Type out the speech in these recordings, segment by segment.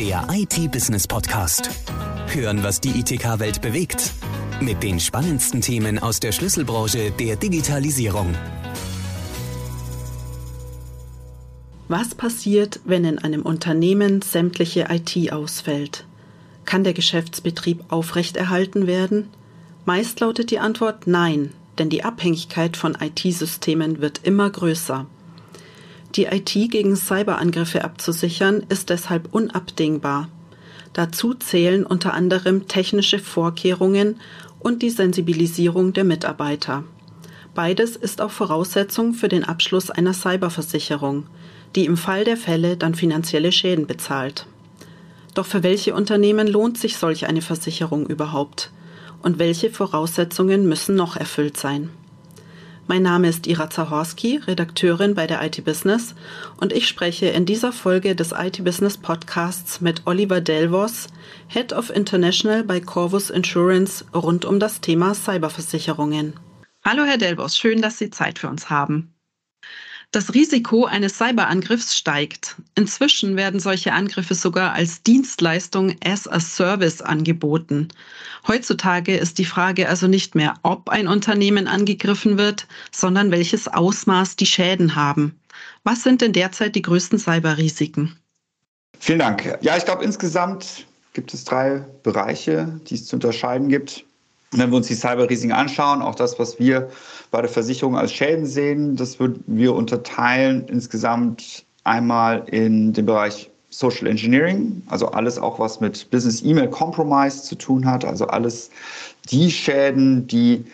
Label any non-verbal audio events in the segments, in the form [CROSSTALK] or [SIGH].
Der IT-Business-Podcast. Hören, was die ITK-Welt bewegt. Mit den spannendsten Themen aus der Schlüsselbranche der Digitalisierung. Was passiert, wenn in einem Unternehmen sämtliche IT ausfällt? Kann der Geschäftsbetrieb aufrechterhalten werden? Meist lautet die Antwort Nein, denn die Abhängigkeit von IT-Systemen wird immer größer. Die IT gegen Cyberangriffe abzusichern, ist deshalb unabdingbar. Dazu zählen unter anderem technische Vorkehrungen und die Sensibilisierung der Mitarbeiter. Beides ist auch Voraussetzung für den Abschluss einer Cyberversicherung, die im Fall der Fälle dann finanzielle Schäden bezahlt. Doch für welche Unternehmen lohnt sich solch eine Versicherung überhaupt? Und welche Voraussetzungen müssen noch erfüllt sein? Mein Name ist Ira Zahorski, Redakteurin bei der IT Business und ich spreche in dieser Folge des IT Business Podcasts mit Oliver Delvos, Head of International bei Corvus Insurance rund um das Thema Cyberversicherungen. Hallo Herr Delvos, schön, dass Sie Zeit für uns haben. Das Risiko eines Cyberangriffs steigt. Inzwischen werden solche Angriffe sogar als Dienstleistung as a Service angeboten. Heutzutage ist die Frage also nicht mehr, ob ein Unternehmen angegriffen wird, sondern welches Ausmaß die Schäden haben. Was sind denn derzeit die größten Cyberrisiken? Vielen Dank. Ja, ich glaube, insgesamt gibt es drei Bereiche, die es zu unterscheiden gibt. Wenn wir uns die Cyberrisiken anschauen, auch das, was wir bei der Versicherung als Schäden sehen, das würden wir unterteilen insgesamt einmal in den Bereich Social Engineering, also alles auch, was mit Business E-Mail Compromise zu tun hat, also alles die Schäden, die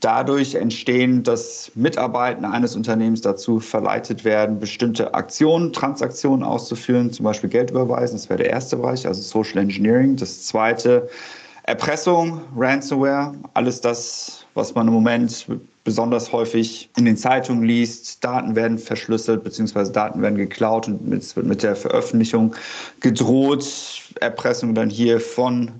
dadurch entstehen, dass Mitarbeiter eines Unternehmens dazu verleitet werden, bestimmte Aktionen, Transaktionen auszuführen, zum Beispiel Geld überweisen. Das wäre der erste Bereich, also Social Engineering. Das zweite Erpressung, Ransomware, alles das, was man im Moment besonders häufig in den Zeitungen liest. Daten werden verschlüsselt bzw. Daten werden geklaut und es wird mit der Veröffentlichung gedroht. Erpressung dann hier von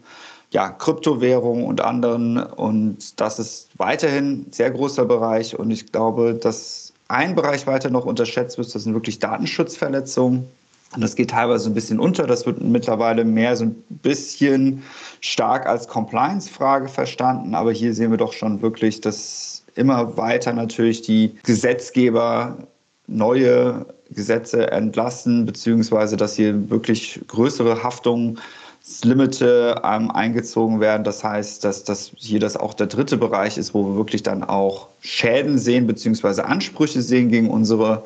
ja, Kryptowährungen und anderen. Und das ist weiterhin ein sehr großer Bereich. Und ich glaube, dass ein Bereich weiter noch unterschätzt wird, das sind wirklich Datenschutzverletzungen. Und das geht teilweise ein bisschen unter. Das wird mittlerweile mehr so ein bisschen stark als Compliance-Frage verstanden. Aber hier sehen wir doch schon wirklich, dass immer weiter natürlich die Gesetzgeber neue Gesetze entlassen, beziehungsweise dass hier wirklich größere Haftungen Limite ähm, eingezogen werden. Das heißt, dass, dass hier das auch der dritte Bereich ist, wo wir wirklich dann auch Schäden sehen beziehungsweise Ansprüche sehen gegen unsere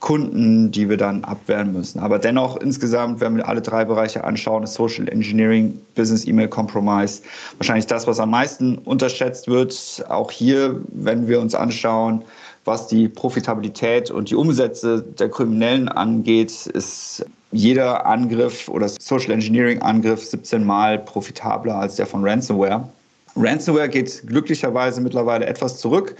Kunden, die wir dann abwehren müssen. Aber dennoch insgesamt, wenn wir alle drei Bereiche anschauen, ist Social Engineering, Business E-Mail Compromise wahrscheinlich das, was am meisten unterschätzt wird. Auch hier, wenn wir uns anschauen, was die Profitabilität und die Umsätze der Kriminellen angeht, ist jeder Angriff oder Social Engineering Angriff 17 Mal profitabler als der von Ransomware. Ransomware geht glücklicherweise mittlerweile etwas zurück.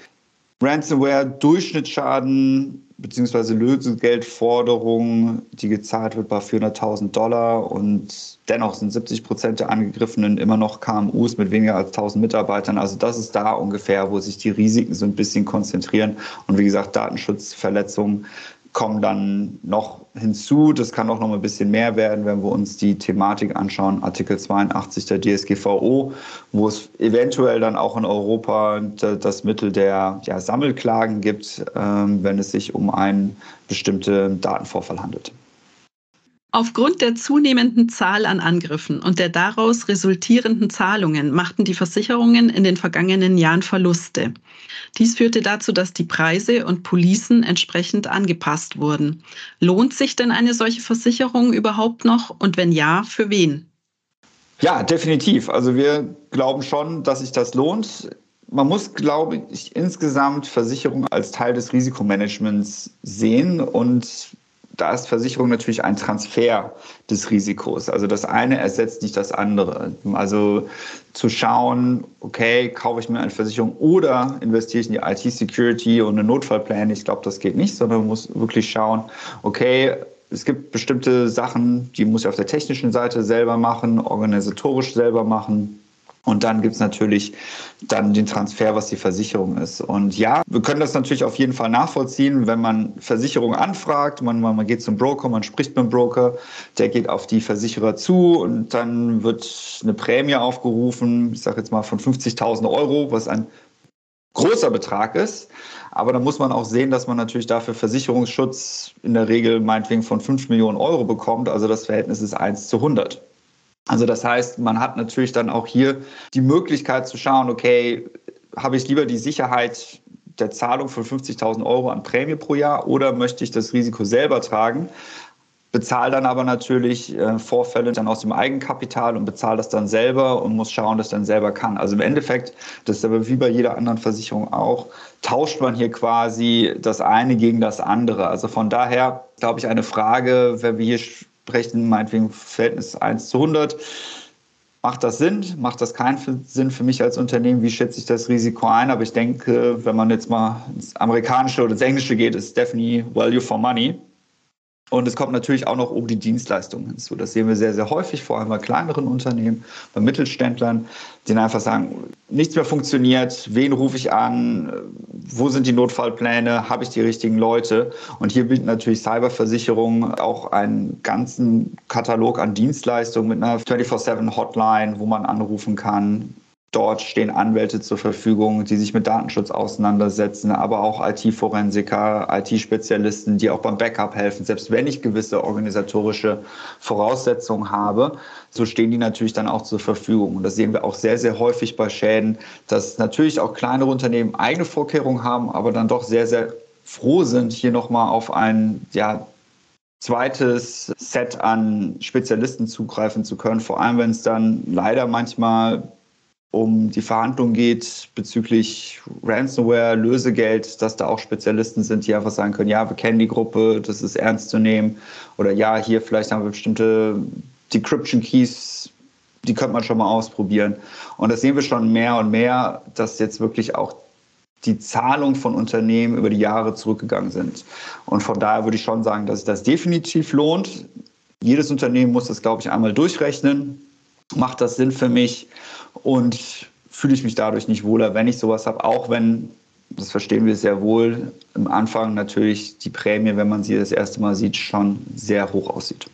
Ransomware Durchschnittsschaden bzw. Lösegeldforderung, die gezahlt wird bei 400.000 Dollar und dennoch sind 70 Prozent der Angegriffenen immer noch KMUs mit weniger als 1000 Mitarbeitern. Also das ist da ungefähr, wo sich die Risiken so ein bisschen konzentrieren. Und wie gesagt, Datenschutzverletzungen kommen dann noch hinzu. Das kann auch noch mal ein bisschen mehr werden, wenn wir uns die Thematik anschauen, Artikel 82 der DSGVO, wo es eventuell dann auch in Europa das Mittel der ja, Sammelklagen gibt, ähm, wenn es sich um einen bestimmten Datenvorfall handelt. Aufgrund der zunehmenden Zahl an Angriffen und der daraus resultierenden Zahlungen machten die Versicherungen in den vergangenen Jahren Verluste. Dies führte dazu, dass die Preise und Policen entsprechend angepasst wurden. Lohnt sich denn eine solche Versicherung überhaupt noch und wenn ja, für wen? Ja, definitiv. Also wir glauben schon, dass sich das lohnt. Man muss, glaube ich, insgesamt Versicherung als Teil des Risikomanagements sehen und da ist Versicherung natürlich ein Transfer des Risikos. Also das eine ersetzt nicht das andere. Also zu schauen, okay, kaufe ich mir eine Versicherung oder investiere ich in die IT-Security und eine Notfallplan, ich glaube, das geht nicht, sondern man muss wirklich schauen, okay, es gibt bestimmte Sachen, die muss ich auf der technischen Seite selber machen, organisatorisch selber machen. Und dann gibt es natürlich dann den Transfer, was die Versicherung ist. Und ja, wir können das natürlich auf jeden Fall nachvollziehen, wenn man Versicherung anfragt, man, man geht zum Broker, man spricht mit dem Broker, der geht auf die Versicherer zu und dann wird eine Prämie aufgerufen, ich sage jetzt mal von 50.000 Euro, was ein großer Betrag ist. Aber da muss man auch sehen, dass man natürlich dafür Versicherungsschutz in der Regel meinetwegen von 5 Millionen Euro bekommt. Also das Verhältnis ist 1 zu 100. Also das heißt, man hat natürlich dann auch hier die Möglichkeit zu schauen, okay, habe ich lieber die Sicherheit der Zahlung von 50.000 Euro an Prämie pro Jahr oder möchte ich das Risiko selber tragen? Bezahle dann aber natürlich äh, Vorfälle dann aus dem Eigenkapital und bezahle das dann selber und muss schauen, dass dann selber kann. Also im Endeffekt, das ist aber wie bei jeder anderen Versicherung auch, tauscht man hier quasi das eine gegen das andere. Also von daher glaube ich eine Frage, wenn wir hier sprechen, meinetwegen Verhältnis 1 zu 100. Macht das Sinn? Macht das keinen Sinn für mich als Unternehmen? Wie schätze ich das Risiko ein? Aber ich denke, wenn man jetzt mal ins Amerikanische oder ins Englische geht, ist definitely value for money. Und es kommt natürlich auch noch um die Dienstleistungen hinzu. Das sehen wir sehr, sehr häufig, vor allem bei kleineren Unternehmen, bei Mittelständlern, die einfach sagen, nichts mehr funktioniert, wen rufe ich an, wo sind die Notfallpläne, habe ich die richtigen Leute? Und hier bietet natürlich Cyberversicherung auch einen ganzen Katalog an Dienstleistungen mit einer 24-7-Hotline, wo man anrufen kann, Dort stehen Anwälte zur Verfügung, die sich mit Datenschutz auseinandersetzen, aber auch IT-Forensiker, IT-Spezialisten, die auch beim Backup helfen. Selbst wenn ich gewisse organisatorische Voraussetzungen habe, so stehen die natürlich dann auch zur Verfügung. Und das sehen wir auch sehr, sehr häufig bei Schäden, dass natürlich auch kleinere Unternehmen eigene Vorkehrungen haben, aber dann doch sehr, sehr froh sind, hier nochmal auf ein ja, zweites Set an Spezialisten zugreifen zu können. Vor allem, wenn es dann leider manchmal um die Verhandlungen geht bezüglich Ransomware, Lösegeld, dass da auch Spezialisten sind, die einfach sagen können, ja, wir kennen die Gruppe, das ist ernst zu nehmen. Oder ja, hier vielleicht haben wir bestimmte Decryption Keys, die könnte man schon mal ausprobieren. Und das sehen wir schon mehr und mehr, dass jetzt wirklich auch die Zahlungen von Unternehmen über die Jahre zurückgegangen sind. Und von daher würde ich schon sagen, dass sich das definitiv lohnt. Jedes Unternehmen muss das, glaube ich, einmal durchrechnen. Macht das Sinn für mich? Und fühle ich mich dadurch nicht wohler, wenn ich sowas habe, auch wenn, das verstehen wir sehr wohl, im Anfang natürlich die Prämie, wenn man sie das erste Mal sieht, schon sehr hoch aussieht.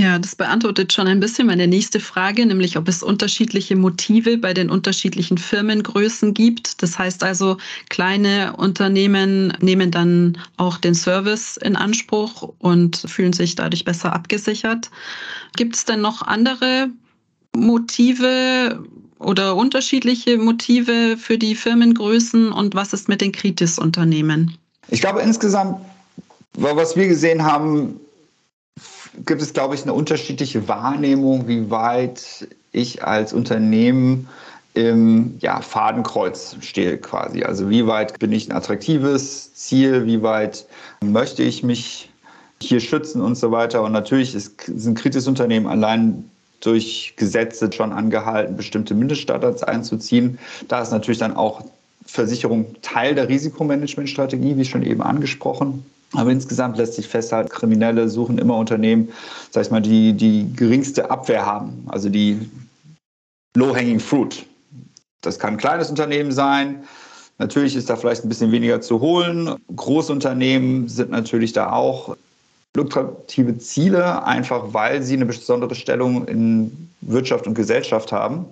Ja, das beantwortet schon ein bisschen meine nächste Frage, nämlich ob es unterschiedliche Motive bei den unterschiedlichen Firmengrößen gibt. Das heißt also, kleine Unternehmen nehmen dann auch den Service in Anspruch und fühlen sich dadurch besser abgesichert. Gibt es denn noch andere Motive oder unterschiedliche Motive für die Firmengrößen und was ist mit den Kritis-Unternehmen? Ich glaube insgesamt, was wir gesehen haben, gibt es, glaube ich, eine unterschiedliche Wahrnehmung, wie weit ich als Unternehmen im ja, Fadenkreuz stehe quasi. Also wie weit bin ich ein attraktives Ziel, wie weit möchte ich mich hier schützen und so weiter. Und natürlich ist, sind Kritis-Unternehmen allein durch Gesetze schon angehalten, bestimmte Mindeststandards einzuziehen. Da ist natürlich dann auch Versicherung Teil der Risikomanagementstrategie, wie schon eben angesprochen. Aber insgesamt lässt sich festhalten, Kriminelle suchen immer Unternehmen, sag ich mal, die die geringste Abwehr haben, also die low-hanging fruit. Das kann ein kleines Unternehmen sein. Natürlich ist da vielleicht ein bisschen weniger zu holen. Großunternehmen sind natürlich da auch lukrative Ziele, einfach weil sie eine besondere Stellung in Wirtschaft und Gesellschaft haben.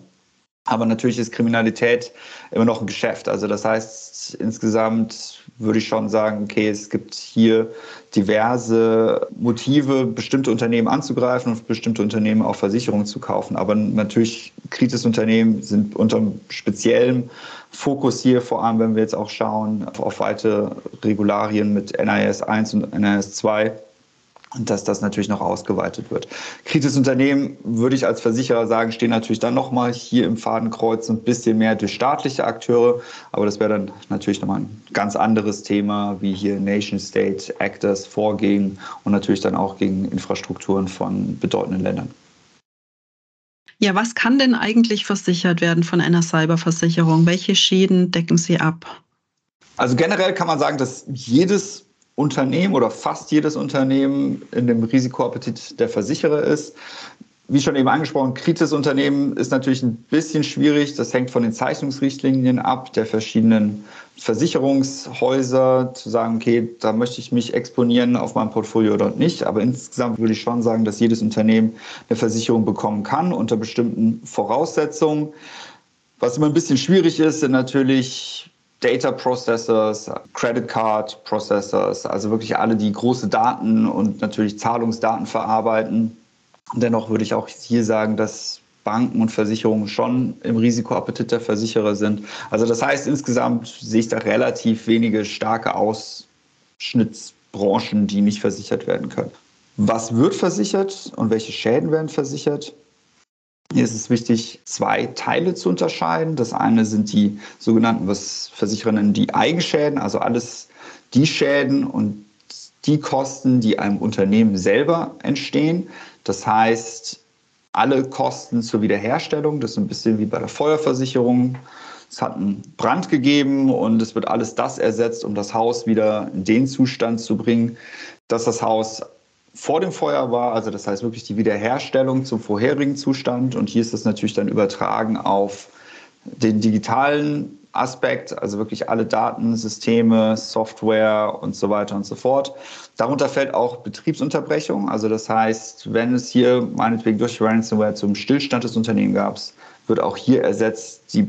Aber natürlich ist Kriminalität immer noch ein Geschäft. Also das heißt, insgesamt würde ich schon sagen, okay, es gibt hier diverse Motive, bestimmte Unternehmen anzugreifen und bestimmte Unternehmen auch Versicherungen zu kaufen. Aber natürlich, Kritis-Unternehmen sind unter speziellem Fokus hier, vor allem wenn wir jetzt auch schauen auf weitere Regularien mit NIS 1 und NIS 2 und dass das natürlich noch ausgeweitet wird. Kritisches Unternehmen, würde ich als Versicherer sagen, stehen natürlich dann nochmal hier im Fadenkreuz ein bisschen mehr durch staatliche Akteure, aber das wäre dann natürlich nochmal ein ganz anderes Thema, wie hier Nation State Actors vorgehen und natürlich dann auch gegen Infrastrukturen von bedeutenden Ländern. Ja, was kann denn eigentlich versichert werden von einer Cyberversicherung? Welche Schäden decken Sie ab? Also generell kann man sagen, dass jedes Unternehmen oder fast jedes Unternehmen in dem Risikoappetit der Versicherer ist. wie schon eben angesprochen, Kritis-Unternehmen ist natürlich ein bisschen schwierig. Das hängt von den Zeichnungsrichtlinien ab, der verschiedenen Versicherungshäuser, zu sagen, okay, da möchte ich mich exponieren auf meinem Portfolio oder nicht. Aber insgesamt würde ich schon sagen, dass jedes Unternehmen eine Versicherung bekommen kann unter bestimmten Voraussetzungen. Was immer ein bisschen schwierig ist, sind natürlich Data Processors, Credit Card Processors, also wirklich alle, die große Daten und natürlich Zahlungsdaten verarbeiten Dennoch würde ich auch hier sagen, dass Banken und Versicherungen schon im Risikoappetit der Versicherer sind. Also das heißt, insgesamt sehe ich da relativ wenige starke Ausschnittsbranchen, die nicht versichert werden können. Was wird versichert und welche Schäden werden versichert? Hier ist es wichtig, zwei Teile zu unterscheiden. Das eine sind die sogenannten, was Versicherer nennen, die Eigenschäden, also alles die Schäden und die Kosten, die einem Unternehmen selber entstehen. Das heißt, alle Kosten zur Wiederherstellung, das ist ein bisschen wie bei der Feuerversicherung. Es hat einen Brand gegeben und es wird alles das ersetzt, um das Haus wieder in den Zustand zu bringen, dass das Haus vor dem Feuer war. Also das heißt wirklich die Wiederherstellung zum vorherigen Zustand. Und hier ist das natürlich dann übertragen auf den digitalen Aspekt, also wirklich alle Daten, Systeme, Software und so weiter und so fort. Darunter fällt auch Betriebsunterbrechung. Also das heißt, wenn es hier meinetwegen durch Ransomware zum Stillstand des Unternehmens gab, wird auch hier ersetzt die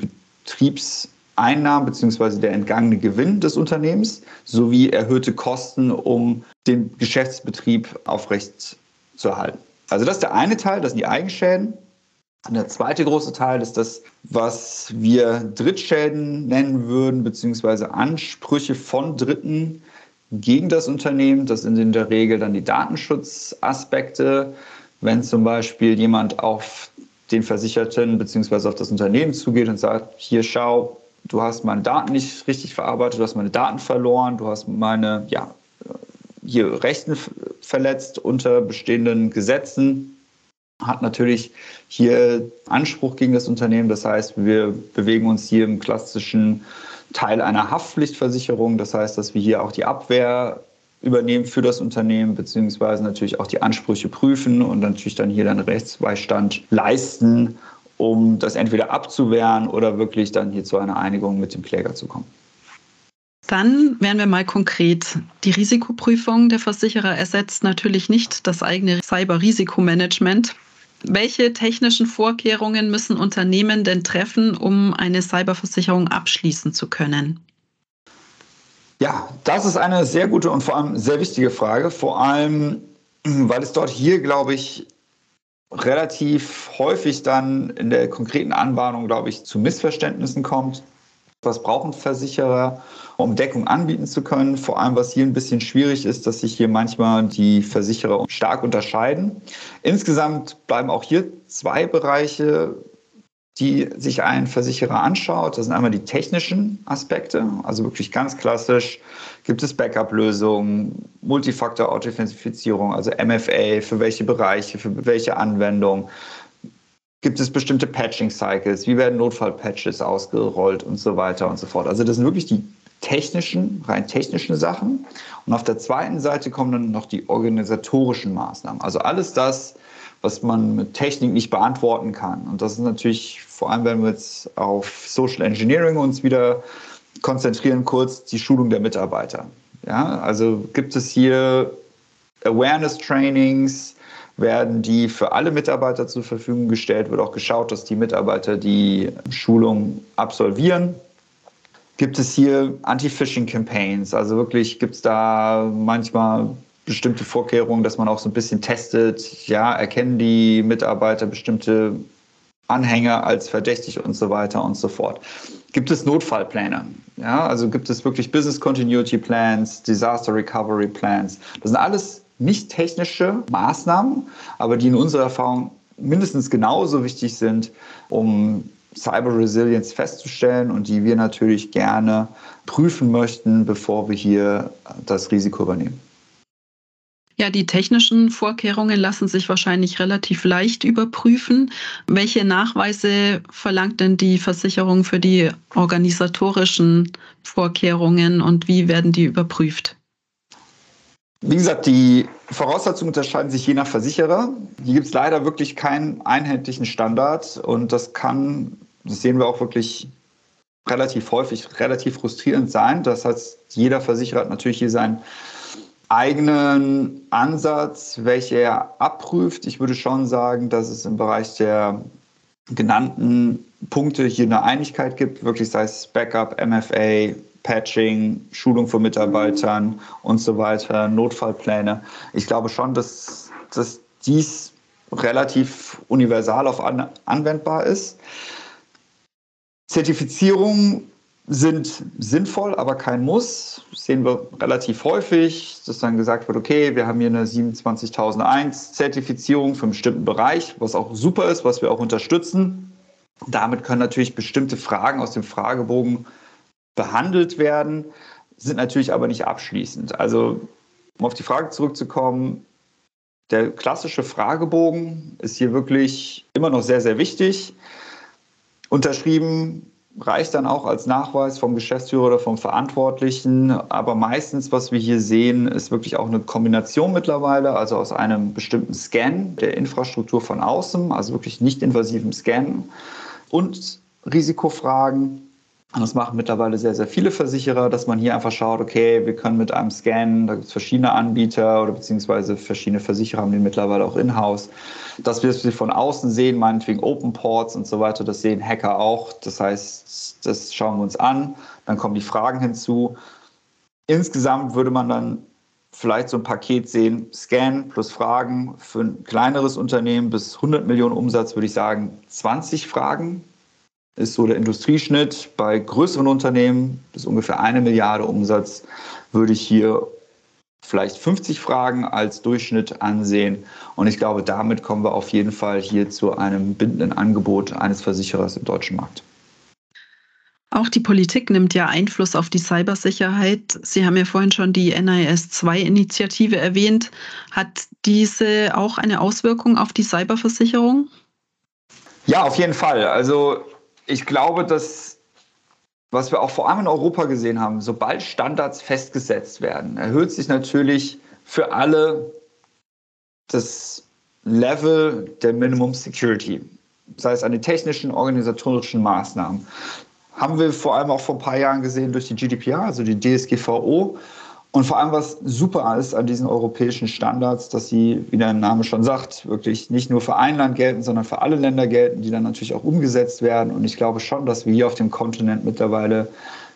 Betriebseinnahmen bzw. der entgangene Gewinn des Unternehmens sowie erhöhte Kosten, um den Geschäftsbetrieb aufrecht zu erhalten. Also das ist der eine Teil, das sind die Eigenschäden. Und der zweite große Teil ist das, was wir Drittschäden nennen würden, beziehungsweise Ansprüche von Dritten gegen das Unternehmen. Das sind in der Regel dann die Datenschutzaspekte. Wenn zum Beispiel jemand auf den Versicherten beziehungsweise auf das Unternehmen zugeht und sagt, hier schau, du hast meine Daten nicht richtig verarbeitet, du hast meine Daten verloren, du hast meine ja, hier Rechten verletzt unter bestehenden Gesetzen, hat natürlich hier Anspruch gegen das Unternehmen. Das heißt, wir bewegen uns hier im klassischen Teil einer Haftpflichtversicherung. Das heißt, dass wir hier auch die Abwehr übernehmen für das Unternehmen, beziehungsweise natürlich auch die Ansprüche prüfen und natürlich dann hier dann Rechtsbeistand leisten, um das entweder abzuwehren oder wirklich dann hier zu einer Einigung mit dem Kläger zu kommen. Dann werden wir mal konkret. Die Risikoprüfung der Versicherer ersetzt natürlich nicht das eigene Cyber-Risikomanagement. Welche technischen Vorkehrungen müssen Unternehmen denn treffen, um eine Cyberversicherung abschließen zu können? Ja, das ist eine sehr gute und vor allem sehr wichtige Frage. Vor allem, weil es dort hier, glaube ich, relativ häufig dann in der konkreten Anbahnung, glaube ich, zu Missverständnissen kommt. Was brauchen Versicherer? um Deckung anbieten zu können. Vor allem, was hier ein bisschen schwierig ist, dass sich hier manchmal die Versicherer stark unterscheiden. Insgesamt bleiben auch hier zwei Bereiche, die sich ein Versicherer anschaut. Das sind einmal die technischen Aspekte, also wirklich ganz klassisch. Gibt es Backup-Lösungen, Multifaktor-Authentifizierung, also MFA, für welche Bereiche, für welche Anwendungen? Gibt es bestimmte Patching-Cycles? Wie werden Notfall-Patches ausgerollt und so weiter und so fort? Also das sind wirklich die technischen, rein technischen Sachen. Und auf der zweiten Seite kommen dann noch die organisatorischen Maßnahmen. Also alles das, was man mit Technik nicht beantworten kann. Und das ist natürlich, vor allem wenn wir jetzt auf Social Engineering uns wieder konzentrieren, kurz die Schulung der Mitarbeiter. Ja, also gibt es hier Awareness Trainings, werden die für alle Mitarbeiter zur Verfügung gestellt, wird auch geschaut, dass die Mitarbeiter die Schulung absolvieren Gibt es hier Anti-Phishing-Campaigns? Also wirklich gibt es da manchmal bestimmte Vorkehrungen, dass man auch so ein bisschen testet, ja, erkennen die Mitarbeiter bestimmte Anhänger als verdächtig und so weiter und so fort. Gibt es Notfallpläne? Ja, also gibt es wirklich Business Continuity Plans, Disaster Recovery Plans? Das sind alles nicht technische Maßnahmen, aber die in unserer Erfahrung mindestens genauso wichtig sind, um Cyber Resilience festzustellen und die wir natürlich gerne prüfen möchten, bevor wir hier das Risiko übernehmen. Ja, die technischen Vorkehrungen lassen sich wahrscheinlich relativ leicht überprüfen. Welche Nachweise verlangt denn die Versicherung für die organisatorischen Vorkehrungen und wie werden die überprüft? Wie gesagt, die Voraussetzungen unterscheiden sich je nach Versicherer. Hier gibt es leider wirklich keinen einheitlichen Standard und das kann, das sehen wir auch wirklich relativ häufig, relativ frustrierend sein. Das heißt, jeder Versicherer hat natürlich hier seinen eigenen Ansatz, welcher er abprüft. Ich würde schon sagen, dass es im Bereich der genannten Punkte hier eine Einigkeit gibt, wirklich sei es Backup, MFA, Patching, Schulung von Mitarbeitern und so weiter, Notfallpläne. Ich glaube schon, dass, dass dies relativ universal auf an, anwendbar ist. Zertifizierungen sind sinnvoll, aber kein Muss. Das sehen wir relativ häufig, dass dann gesagt wird, okay, wir haben hier eine 27001 Zertifizierung für einen bestimmten Bereich, was auch super ist, was wir auch unterstützen. Damit können natürlich bestimmte Fragen aus dem Fragebogen behandelt werden, sind natürlich aber nicht abschließend. Also, um auf die Frage zurückzukommen, der klassische Fragebogen ist hier wirklich immer noch sehr, sehr wichtig. Unterschrieben reicht dann auch als Nachweis vom Geschäftsführer oder vom Verantwortlichen. Aber meistens, was wir hier sehen, ist wirklich auch eine Kombination mittlerweile, also aus einem bestimmten Scan der Infrastruktur von außen, also wirklich nicht invasiven Scan und Risikofragen und das machen mittlerweile sehr, sehr viele Versicherer, dass man hier einfach schaut, okay, wir können mit einem Scan, da gibt es verschiedene Anbieter oder beziehungsweise verschiedene Versicherer haben die mittlerweile auch in-house, dass wir sie von außen sehen, meinetwegen Open Ports und so weiter, das sehen Hacker auch. Das heißt, das schauen wir uns an, dann kommen die Fragen hinzu. Insgesamt würde man dann vielleicht so ein Paket sehen, Scan plus Fragen. Für ein kleineres Unternehmen bis 100 Millionen Umsatz würde ich sagen 20 Fragen ist so der Industrieschnitt. Bei größeren Unternehmen bis ungefähr eine Milliarde Umsatz würde ich hier vielleicht 50 Fragen als Durchschnitt ansehen. Und ich glaube, damit kommen wir auf jeden Fall hier zu einem bindenden Angebot eines Versicherers im deutschen Markt. Auch die Politik nimmt ja Einfluss auf die Cybersicherheit. Sie haben ja vorhin schon die NIS-2-Initiative erwähnt. Hat diese auch eine Auswirkung auf die Cyberversicherung? Ja, auf jeden Fall. Also ich glaube, dass, was wir auch vor allem in Europa gesehen haben, sobald Standards festgesetzt werden, erhöht sich natürlich für alle das Level der Minimum Security. Das heißt, an den technischen, organisatorischen Maßnahmen. Haben wir vor allem auch vor ein paar Jahren gesehen durch die GDPR, also die DSGVO, und vor allem, was super ist an diesen europäischen Standards, dass sie, wie der Name schon sagt, wirklich nicht nur für ein Land gelten, sondern für alle Länder gelten, die dann natürlich auch umgesetzt werden. Und ich glaube schon, dass wir hier auf dem Kontinent mittlerweile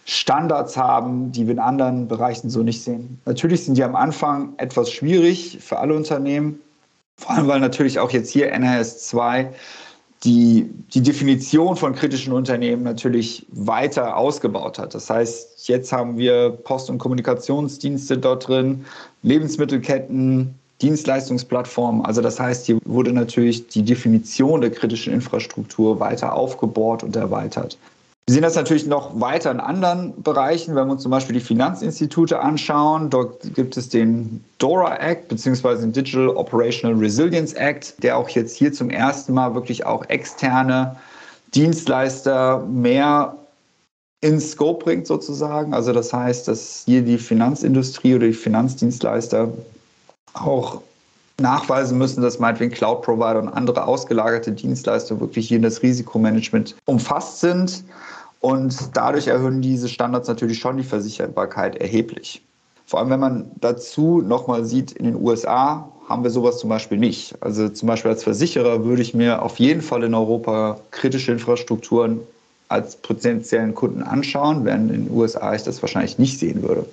Standards haben, die wir in anderen Bereichen so nicht sehen. Natürlich sind die am Anfang etwas schwierig für alle Unternehmen, vor allem weil natürlich auch jetzt hier NRS 2 die, die Definition von kritischen Unternehmen natürlich weiter ausgebaut hat. Das heißt, jetzt haben wir Post- und Kommunikationsdienste dort drin, Lebensmittelketten, Dienstleistungsplattformen. Also das heißt, hier wurde natürlich die Definition der kritischen Infrastruktur weiter aufgebohrt und erweitert. Wir sehen das natürlich noch weiter in anderen Bereichen, wenn wir uns zum Beispiel die Finanzinstitute anschauen. Dort gibt es den DORA Act bzw. den Digital Operational Resilience Act, der auch jetzt hier zum ersten Mal wirklich auch externe Dienstleister mehr ins Scope bringt sozusagen. Also das heißt, dass hier die Finanzindustrie oder die Finanzdienstleister auch nachweisen müssen, dass meinetwegen Cloud-Provider und andere ausgelagerte Dienstleister wirklich hier in das Risikomanagement umfasst sind. Und dadurch erhöhen diese Standards natürlich schon die Versicherbarkeit erheblich. Vor allem, wenn man dazu nochmal sieht, in den USA haben wir sowas zum Beispiel nicht. Also zum Beispiel als Versicherer würde ich mir auf jeden Fall in Europa kritische Infrastrukturen als potenziellen Kunden anschauen, während in den USA ich das wahrscheinlich nicht sehen würde.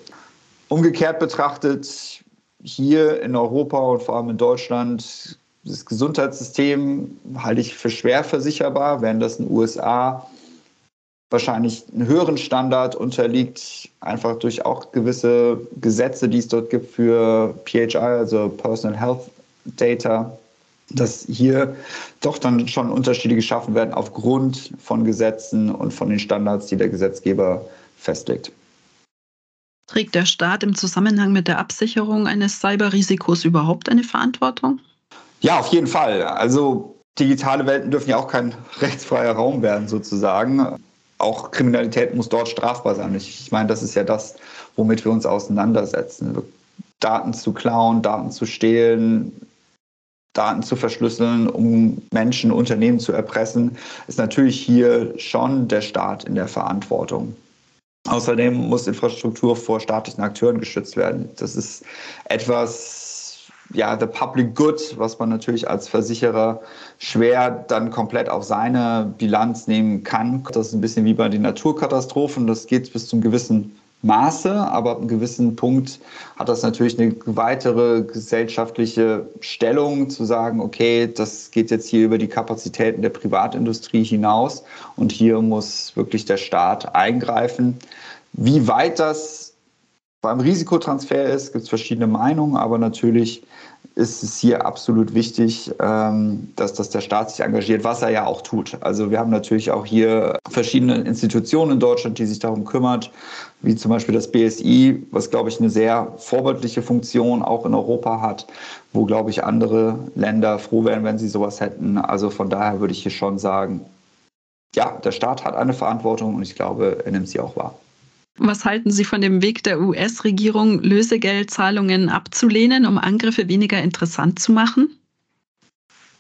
Umgekehrt betrachtet, hier in Europa und vor allem in Deutschland, das Gesundheitssystem halte ich für schwer versicherbar, während das in den USA wahrscheinlich einen höheren Standard unterliegt, einfach durch auch gewisse Gesetze, die es dort gibt für PHI, also Personal Health Data, dass hier doch dann schon Unterschiede geschaffen werden aufgrund von Gesetzen und von den Standards, die der Gesetzgeber festlegt. Trägt der Staat im Zusammenhang mit der Absicherung eines Cyberrisikos überhaupt eine Verantwortung? Ja, auf jeden Fall. Also digitale Welten dürfen ja auch kein [LAUGHS] rechtsfreier Raum werden, sozusagen auch Kriminalität muss dort strafbar sein. Ich, ich meine, das ist ja das, womit wir uns auseinandersetzen. Daten zu klauen, Daten zu stehlen, Daten zu verschlüsseln, um Menschen, Unternehmen zu erpressen, ist natürlich hier schon der Staat in der Verantwortung. Außerdem muss Infrastruktur vor staatlichen Akteuren geschützt werden. Das ist etwas, ja, the public good, was man natürlich als Versicherer schwer dann komplett auf seine Bilanz nehmen kann. Das ist ein bisschen wie bei den Naturkatastrophen. Das geht bis zum gewissen Maße, aber ab einem gewissen Punkt hat das natürlich eine weitere gesellschaftliche Stellung, zu sagen, okay, das geht jetzt hier über die Kapazitäten der Privatindustrie hinaus und hier muss wirklich der Staat eingreifen. Wie weit das beim Risikotransfer ist, gibt es verschiedene Meinungen, aber natürlich ist es hier absolut wichtig, ähm, dass, dass der Staat sich engagiert, was er ja auch tut. Also wir haben natürlich auch hier verschiedene Institutionen in Deutschland, die sich darum kümmert, wie zum Beispiel das BSI, was, glaube ich, eine sehr vorbildliche Funktion auch in Europa hat, wo, glaube ich, andere Länder froh wären, wenn sie sowas hätten. Also von daher würde ich hier schon sagen, ja, der Staat hat eine Verantwortung und ich glaube, er nimmt sie auch wahr. Was halten Sie von dem Weg der US-Regierung, Lösegeldzahlungen abzulehnen, um Angriffe weniger interessant zu machen?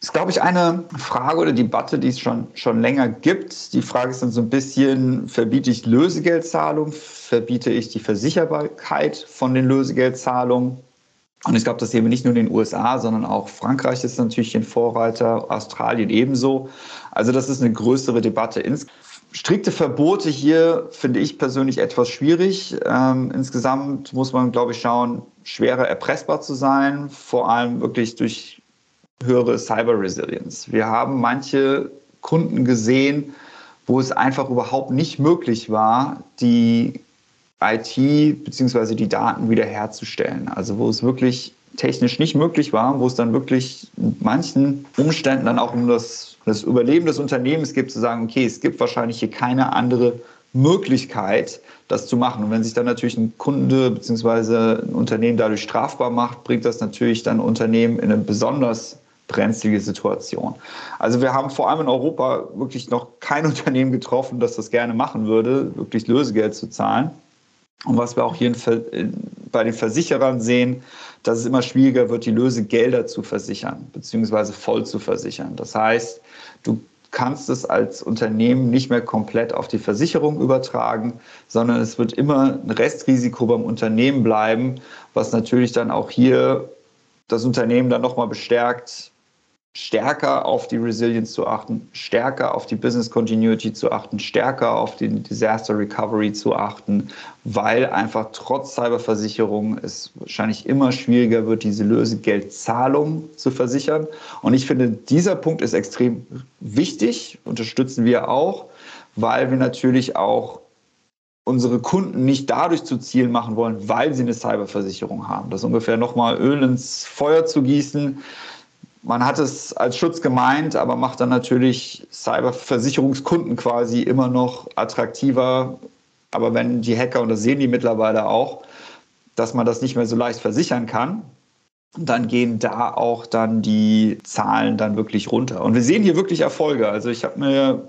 Das ist, glaube ich, eine Frage oder Debatte, die es schon, schon länger gibt. Die Frage ist dann so ein bisschen, verbiete ich Lösegeldzahlungen, verbiete ich die Versicherbarkeit von den Lösegeldzahlungen? Und ich glaube, das sehen wir nicht nur in den USA, sondern auch Frankreich ist natürlich ein Vorreiter, Australien ebenso. Also das ist eine größere Debatte. Strikte Verbote hier finde ich persönlich etwas schwierig. Ähm, insgesamt muss man, glaube ich, schauen, schwerer erpressbar zu sein, vor allem wirklich durch höhere Cyber Resilience. Wir haben manche Kunden gesehen, wo es einfach überhaupt nicht möglich war, die IT bzw. die Daten wiederherzustellen. Also wo es wirklich technisch nicht möglich war, wo es dann wirklich in manchen Umständen dann auch um das das Überleben des Unternehmens gibt, zu sagen, okay, es gibt wahrscheinlich hier keine andere Möglichkeit, das zu machen. Und wenn sich dann natürlich ein Kunde bzw. ein Unternehmen dadurch strafbar macht, bringt das natürlich dann Unternehmen in eine besonders brenzlige Situation. Also wir haben vor allem in Europa wirklich noch kein [LAUGHS] Unternehmen getroffen, das das gerne machen würde, wirklich Lösegeld zu zahlen. Und was wir auch hier bei den Versicherern sehen, dass es immer schwieriger wird, die Lösegelder zu versichern, beziehungsweise voll zu versichern. Das heißt, du kannst es als Unternehmen nicht mehr komplett auf die Versicherung übertragen, sondern es wird immer ein Restrisiko beim Unternehmen bleiben, was natürlich dann auch hier das Unternehmen dann nochmal bestärkt, stärker auf die Resilience zu achten, stärker auf die Business Continuity zu achten, stärker auf die Disaster Recovery zu achten, weil einfach trotz Cyberversicherung es wahrscheinlich immer schwieriger wird, diese Lösegeldzahlung zu versichern. Und ich finde, dieser Punkt ist extrem wichtig, unterstützen wir auch, weil wir natürlich auch unsere Kunden nicht dadurch zu Ziel machen wollen, weil sie eine Cyberversicherung haben. Das ist ungefähr nochmal Öl ins Feuer zu gießen man hat es als Schutz gemeint, aber macht dann natürlich Cyberversicherungskunden quasi immer noch attraktiver. Aber wenn die Hacker, und das sehen die mittlerweile auch, dass man das nicht mehr so leicht versichern kann, dann gehen da auch dann die Zahlen dann wirklich runter. Und wir sehen hier wirklich Erfolge. Also ich habe mir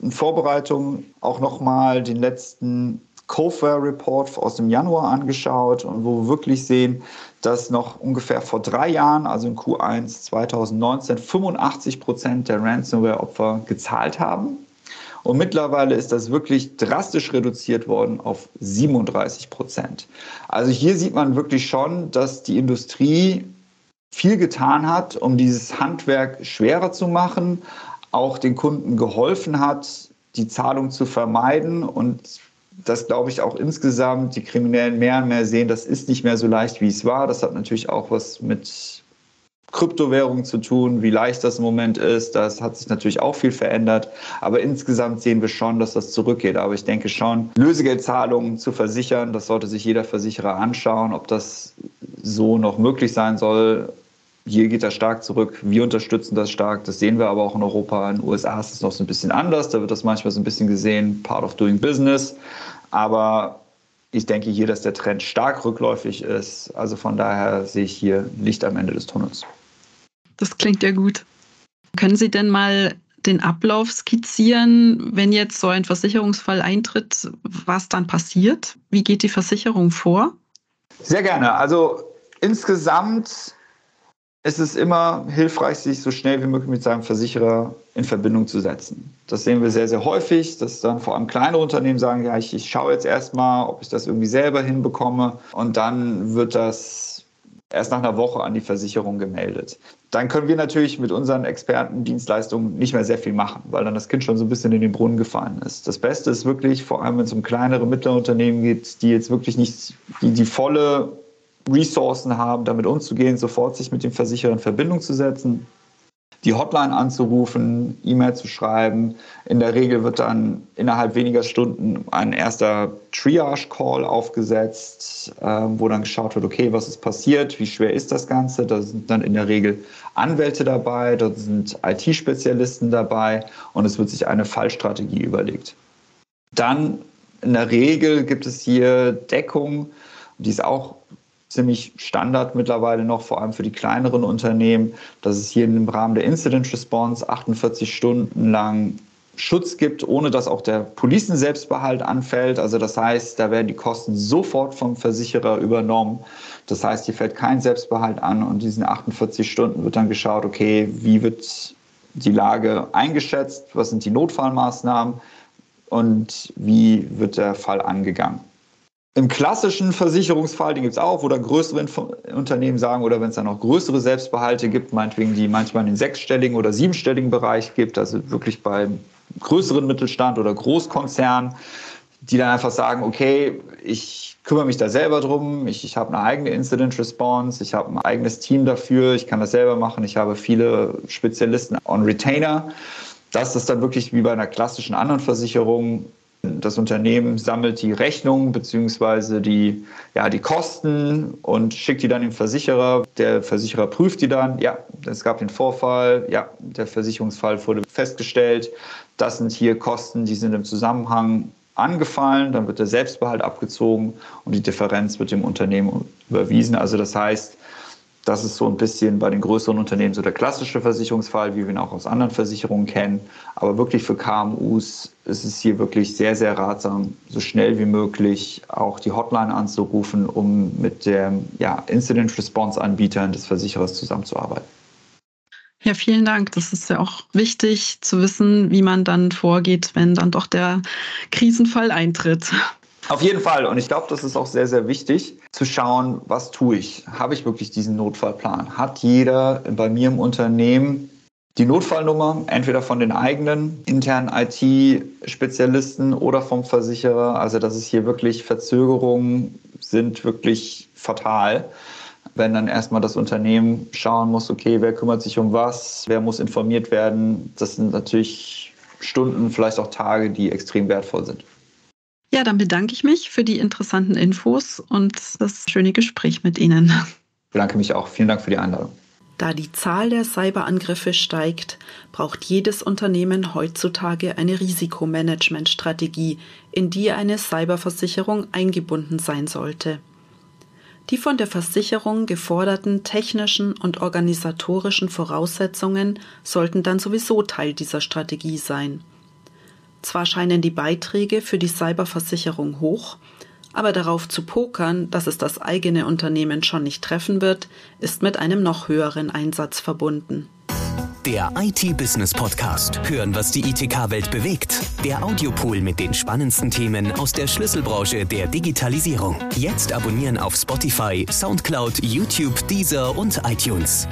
in Vorbereitung auch nochmal den letzten Cofare Report aus dem Januar angeschaut und wo wir wirklich sehen, dass noch ungefähr vor drei Jahren, also in Q1 2019, 85 Prozent der Ransomware-Opfer gezahlt haben. Und mittlerweile ist das wirklich drastisch reduziert worden auf 37 Prozent. Also hier sieht man wirklich schon, dass die Industrie viel getan hat, um dieses Handwerk schwerer zu machen, auch den Kunden geholfen hat, die Zahlung zu vermeiden und dass, glaube ich, auch insgesamt die Kriminellen mehr und mehr sehen, das ist nicht mehr so leicht, wie es war. Das hat natürlich auch was mit Kryptowährungen zu tun, wie leicht das im Moment ist. Das hat sich natürlich auch viel verändert. Aber insgesamt sehen wir schon, dass das zurückgeht. Aber ich denke schon, Lösegeldzahlungen zu versichern, das sollte sich jeder Versicherer anschauen, ob das so noch möglich sein soll. Hier geht das stark zurück. Wir unterstützen das stark. Das sehen wir aber auch in Europa. In den USA ist es noch so ein bisschen anders. Da wird das manchmal so ein bisschen gesehen, part of doing business. Aber ich denke hier, dass der Trend stark rückläufig ist. Also von daher sehe ich hier Licht am Ende des Tunnels. Das klingt ja gut. Können Sie denn mal den Ablauf skizzieren, wenn jetzt so ein Versicherungsfall eintritt, was dann passiert? Wie geht die Versicherung vor? Sehr gerne. Also insgesamt ist es immer hilfreich, sich so schnell wie möglich mit seinem Versicherer in Verbindung zu setzen. Das sehen wir sehr, sehr häufig, dass dann vor allem kleine Unternehmen sagen, ja, ich, ich schaue jetzt erstmal, ob ich das irgendwie selber hinbekomme und dann wird das erst nach einer Woche an die Versicherung gemeldet. Dann können wir natürlich mit unseren Expertendienstleistungen nicht mehr sehr viel machen, weil dann das Kind schon so ein bisschen in den Brunnen gefallen ist. Das Beste ist wirklich, vor allem wenn es um kleinere, mittlere Unternehmen geht, die jetzt wirklich nicht die, die volle Ressourcen haben, damit umzugehen, sofort sich mit dem Versicherer in Verbindung zu setzen, die Hotline anzurufen, E-Mail zu schreiben. In der Regel wird dann innerhalb weniger Stunden ein erster Triage-Call aufgesetzt, äh, wo dann geschaut wird, okay, was ist passiert, wie schwer ist das Ganze. Da sind dann in der Regel Anwälte dabei, dort sind IT-Spezialisten dabei und es wird sich eine Fallstrategie überlegt. Dann in der Regel gibt es hier Deckung, die ist auch ziemlich Standard mittlerweile noch, vor allem für die kleineren Unternehmen, dass es hier im Rahmen der Incident Response 48 Stunden lang Schutz gibt, ohne dass auch der Policenselbstbehalt anfällt. Also das heißt, da werden die Kosten sofort vom Versicherer übernommen. Das heißt, hier fällt kein Selbstbehalt an und diesen 48 Stunden wird dann geschaut, okay, wie wird die Lage eingeschätzt, was sind die Notfallmaßnahmen und wie wird der Fall angegangen. Im klassischen Versicherungsfall, den gibt es auch, wo dann größere Unternehmen sagen, oder wenn es dann noch größere Selbstbehalte gibt, meinetwegen, die manchmal in den sechsstelligen oder siebenstelligen Bereich gibt, also wirklich beim größeren Mittelstand oder Großkonzern, die dann einfach sagen, okay, ich kümmere mich da selber drum, ich, ich habe eine eigene Incident Response, ich habe ein eigenes Team dafür, ich kann das selber machen, ich habe viele Spezialisten on Retainer. Das ist dann wirklich wie bei einer klassischen anderen Versicherung das Unternehmen sammelt die Rechnung bzw. Die, ja, die Kosten und schickt die dann dem Versicherer. Der Versicherer prüft die dann. Ja, es gab den Vorfall. Ja, der Versicherungsfall wurde festgestellt. Das sind hier Kosten, die sind im Zusammenhang angefallen. Dann wird der Selbstbehalt abgezogen und die Differenz wird dem Unternehmen überwiesen. Also das heißt, das ist so ein bisschen bei den größeren Unternehmen so der klassische Versicherungsfall, wie wir ihn auch aus anderen Versicherungen kennen. Aber wirklich für KMUs ist es hier wirklich sehr, sehr ratsam, so schnell wie möglich auch die Hotline anzurufen, um mit dem ja, Incident Response Anbietern des Versicherers zusammenzuarbeiten. Ja, vielen Dank. Das ist ja auch wichtig zu wissen, wie man dann vorgeht, wenn dann doch der Krisenfall eintritt. Auf jeden Fall. Und ich glaube, das ist auch sehr, sehr wichtig zu schauen, was tue ich? Habe ich wirklich diesen Notfallplan? Hat jeder bei mir im Unternehmen die Notfallnummer, entweder von den eigenen internen IT-Spezialisten oder vom Versicherer? Also, dass es hier wirklich Verzögerungen sind wirklich fatal. Wenn dann erstmal das Unternehmen schauen muss, okay, wer kümmert sich um was, wer muss informiert werden, das sind natürlich Stunden, vielleicht auch Tage, die extrem wertvoll sind. Ja, dann bedanke ich mich für die interessanten Infos und das schöne Gespräch mit Ihnen. Ich bedanke mich auch. Vielen Dank für die Einladung. Da die Zahl der Cyberangriffe steigt, braucht jedes Unternehmen heutzutage eine Risikomanagementstrategie, in die eine Cyberversicherung eingebunden sein sollte. Die von der Versicherung geforderten technischen und organisatorischen Voraussetzungen sollten dann sowieso Teil dieser Strategie sein. Zwar scheinen die Beiträge für die Cyberversicherung hoch, aber darauf zu pokern, dass es das eigene Unternehmen schon nicht treffen wird, ist mit einem noch höheren Einsatz verbunden. Der IT-Business Podcast. Hören, was die ITK-Welt bewegt. Der Audiopool mit den spannendsten Themen aus der Schlüsselbranche der Digitalisierung. Jetzt abonnieren auf Spotify, Soundcloud, YouTube, Deezer und iTunes.